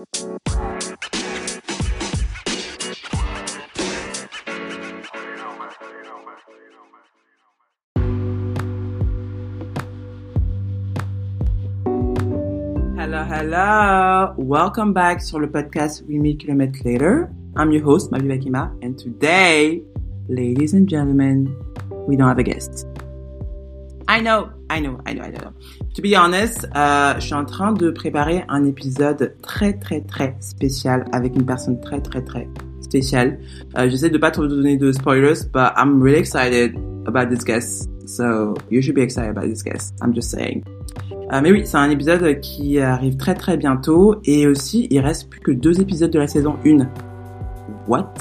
Hello, hello. Welcome back sur le podcast We Meet Kilometers Later. I'm your host, Mavi Bakima, and today, ladies and gentlemen, we don't have a guest. I know, I know, I know, I know. To be honest, euh, je suis en train de préparer un épisode très, très, très spécial avec une personne très, très, très spéciale. Euh, J'essaie de pas trop donner de spoilers, but I'm really excited about this guest. So you should be excited about this guest. I'm just saying. Euh, mais oui, c'est un épisode qui arrive très très bientôt et aussi il reste plus que deux épisodes de la saison 1. What?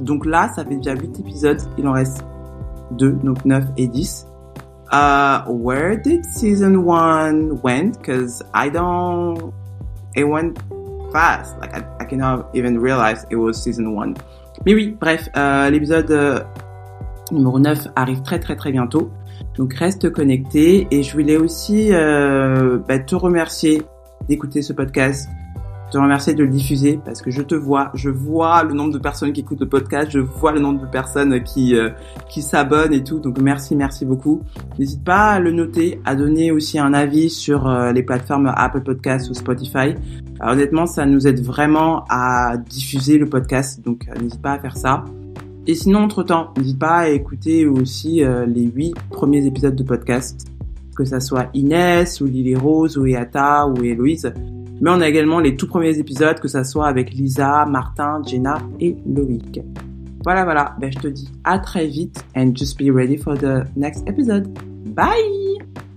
Donc là, ça fait déjà 8 épisodes, il en reste 2, donc 9 et 10. Uh, where did season 1 went? Because I don't... It went fast. Like, I, I cannot even realize it was season 1. Mais oui, bref, euh, l'épisode euh, numéro 9 arrive très très très bientôt. Donc reste connecté et je voulais aussi euh, bah, te remercier d'écouter ce podcast, te remercier de le diffuser parce que je te vois, je vois le nombre de personnes qui écoutent le podcast, je vois le nombre de personnes qui euh, qui s'abonnent et tout. Donc merci, merci beaucoup. N'hésite pas à le noter, à donner aussi un avis sur euh, les plateformes Apple Podcasts ou Spotify. Alors, honnêtement, ça nous aide vraiment à diffuser le podcast, donc euh, n'hésite pas à faire ça. Et sinon, entre-temps, n'hésite pas à écouter aussi euh, les huit premiers épisodes de podcast, que ça soit Inès, ou Lily Rose, ou Eata, ou Héloïse. Mais on a également les tout premiers épisodes, que ça soit avec Lisa, Martin, Jenna et Loïc. Voilà, voilà. Ben, je te dis à très vite, and just be ready for the next episode. Bye!